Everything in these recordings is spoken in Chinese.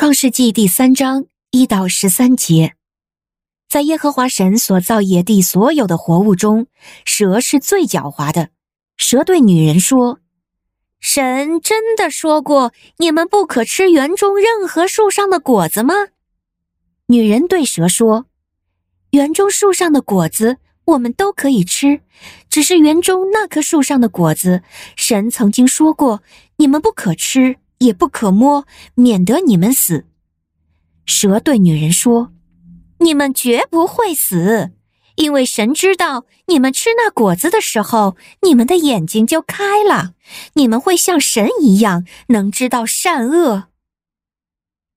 创世纪第三章一到十三节，在耶和华神所造野地所有的活物中，蛇是最狡猾的。蛇对女人说：“神真的说过，你们不可吃园中任何树上的果子吗？”女人对蛇说：“园中树上的果子，我们都可以吃，只是园中那棵树上的果子，神曾经说过，你们不可吃。”也不可摸，免得你们死。蛇对女人说：“你们绝不会死，因为神知道你们吃那果子的时候，你们的眼睛就开了，你们会像神一样，能知道善恶。”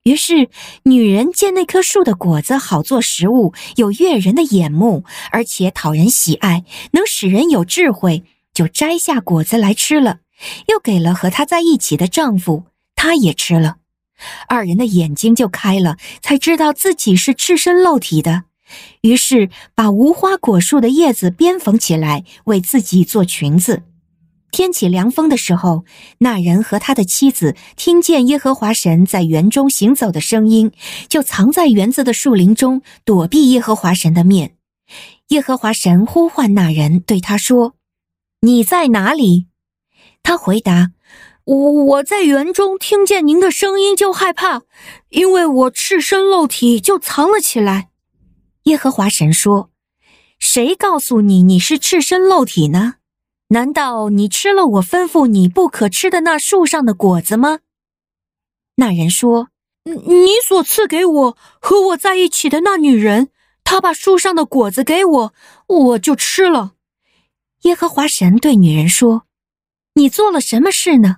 于是，女人见那棵树的果子好做食物，有悦人的眼目，而且讨人喜爱，能使人有智慧，就摘下果子来吃了，又给了和她在一起的丈夫。他也吃了，二人的眼睛就开了，才知道自己是赤身露体的。于是把无花果树的叶子编缝起来，为自己做裙子。天起凉风的时候，那人和他的妻子听见耶和华神在园中行走的声音，就藏在园子的树林中，躲避耶和华神的面。耶和华神呼唤那人，对他说：“你在哪里？”他回答。我我在园中听见您的声音就害怕，因为我赤身露体就藏了起来。耶和华神说：“谁告诉你你是赤身露体呢？难道你吃了我吩咐你不可吃的那树上的果子吗？”那人说：“你所赐给我和我在一起的那女人，她把树上的果子给我，我就吃了。”耶和华神对女人说：“你做了什么事呢？”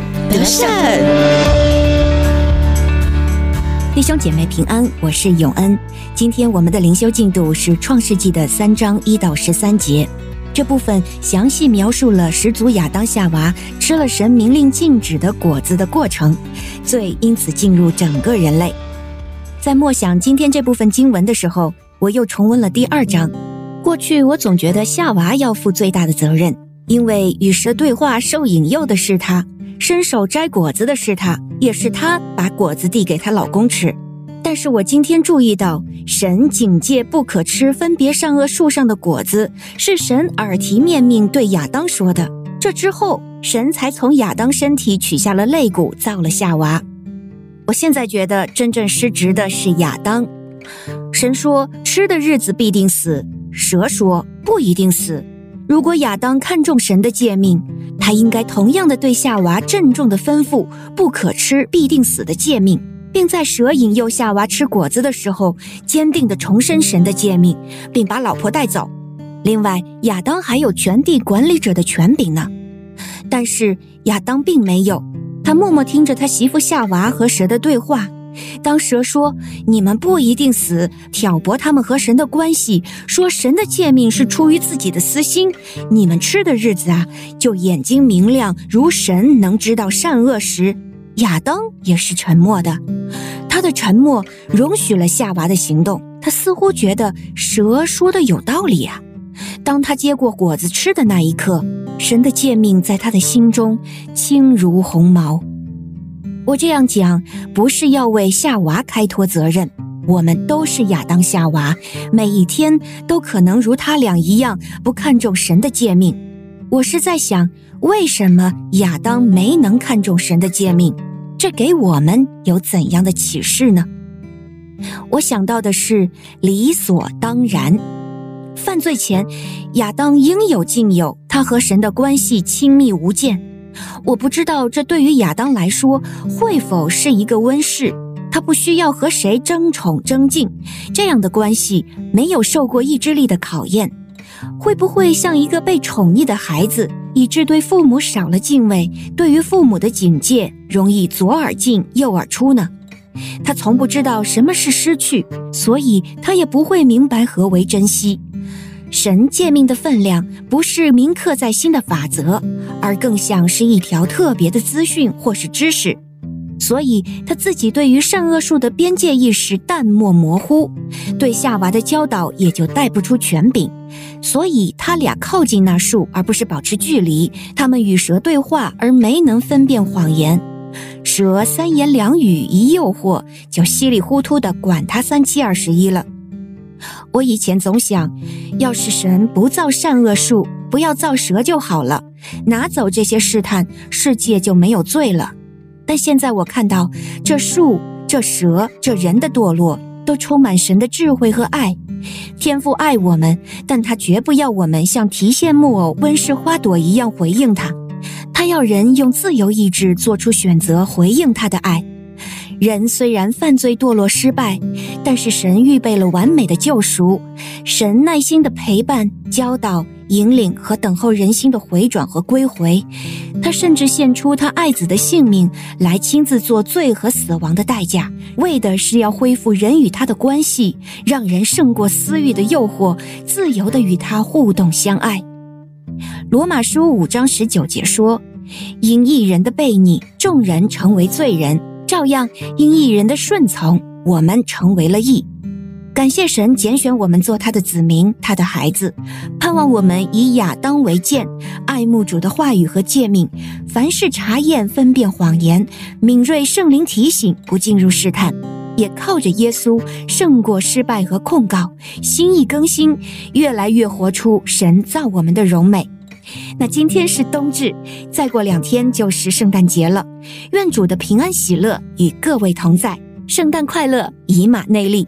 得胜，弟兄姐妹平安，我是永恩。今天我们的灵修进度是创世纪的三章一到十三节，这部分详细描述了始祖亚当夏娃吃了神明令禁止的果子的过程，罪因此进入整个人类。在默想今天这部分经文的时候，我又重温了第二章。过去我总觉得夏娃要负最大的责任，因为与蛇对话受引诱的是她。伸手摘果子的是她，也是她把果子递给她老公吃。但是我今天注意到，神警戒不可吃分别善恶树上的果子，是神耳提面命对亚当说的。这之后，神才从亚当身体取下了肋骨，造了夏娃。我现在觉得真正失职的是亚当。神说吃的日子必定死，蛇说不一定死。如果亚当看重神的诫命，他应该同样的对夏娃郑重的吩咐不可吃必定死的诫命，并在蛇引诱夏娃吃果子的时候，坚定的重申神的诫命，并把老婆带走。另外，亚当还有全地管理者的权柄呢。但是亚当并没有，他默默听着他媳妇夏娃和蛇的对话。当蛇说“你们不一定死”，挑拨他们和神的关系，说神的诫命是出于自己的私心，你们吃的日子啊，就眼睛明亮，如神能知道善恶时，亚当也是沉默的。他的沉默容许了夏娃的行动，他似乎觉得蛇说的有道理啊。当他接过果子吃的那一刻，神的诫命在他的心中轻如鸿毛。我这样讲，不是要为夏娃开脱责任，我们都是亚当夏娃，每一天都可能如他俩一样不看重神的诫命。我是在想，为什么亚当没能看重神的诫命？这给我们有怎样的启示呢？我想到的是理所当然，犯罪前，亚当应有尽有，他和神的关系亲密无间。我不知道这对于亚当来说会否是一个温室，他不需要和谁争宠争竞，这样的关系没有受过意志力的考验，会不会像一个被宠溺的孩子，以致对父母少了敬畏，对于父母的警戒容易左耳进右耳出呢？他从不知道什么是失去，所以他也不会明白何为珍惜。神诫命的分量不是铭刻在心的法则，而更像是一条特别的资讯或是知识。所以他自己对于善恶树的边界意识淡漠模糊，对夏娃的教导也就带不出权柄。所以他俩靠近那树，而不是保持距离。他们与蛇对话，而没能分辨谎言。蛇三言两语一诱惑，就稀里糊涂的管他三七二十一了。我以前总想，要是神不造善恶树，不要造蛇就好了，拿走这些试探，世界就没有罪了。但现在我看到，这树、这蛇、这人的堕落，都充满神的智慧和爱。天父爱我们，但他绝不要我们像提线木偶、温室花朵一样回应他。他要人用自由意志做出选择，回应他的爱。人虽然犯罪堕落失败，但是神预备了完美的救赎。神耐心的陪伴、教导。引领和等候人心的回转和归回，他甚至献出他爱子的性命来亲自做罪和死亡的代价，为的是要恢复人与他的关系，让人胜过私欲的诱惑，自由地与他互动相爱。罗马书五章十九节说：“因一人的悖逆，众人成为罪人；照样因一人的顺从，我们成为了义。”感谢神拣选我们做他的子民，他的孩子，盼望我们以亚当为鉴，爱慕主的话语和诫命，凡事查验分辨谎言，敏锐圣灵提醒，不进入试探，也靠着耶稣胜过失败和控告，心意更新，越来越活出神造我们的荣美。那今天是冬至，再过两天就是圣诞节了，愿主的平安喜乐与各位同在，圣诞快乐，以马内利。